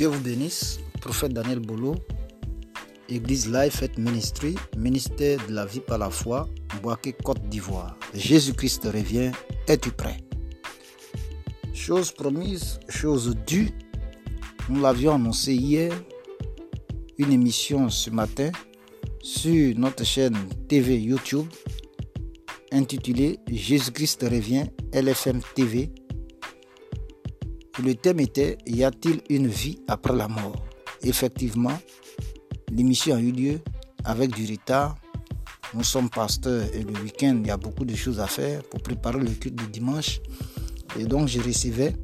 Dieu vous bénisse. Prophète Daniel Bolo, Église Life et Ministry, ministère de la vie par la foi, Boaké, Côte d'Ivoire. Jésus-Christ revient. Es-tu prêt? Chose promise, chose due. Nous l'avions annoncé hier. Une émission ce matin sur notre chaîne TV YouTube intitulée Jésus-Christ revient LFM TV. Le thème était Y a-t-il une vie après la mort? Effectivement, l'émission a eu lieu avec du retard. Nous sommes pasteurs et le week-end, il y a beaucoup de choses à faire pour préparer le culte du dimanche. Et donc, je recevais,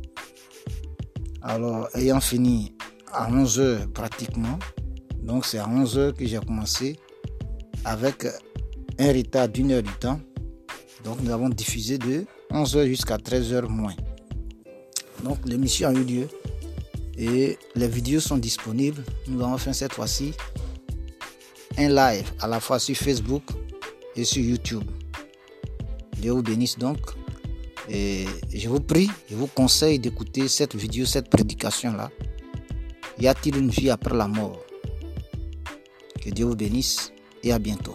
alors ayant fini à 11h pratiquement, donc c'est à 11h que j'ai commencé avec un retard d'une heure du temps. Donc, nous avons diffusé de 11h jusqu'à 13h moins. Donc, l'émission a eu lieu et les vidéos sont disponibles. Nous avons fait cette fois-ci un live à la fois sur Facebook et sur YouTube. Dieu vous bénisse donc. Et je vous prie, je vous conseille d'écouter cette vidéo, cette prédication-là. Y a-t-il une vie après la mort? Que Dieu vous bénisse et à bientôt.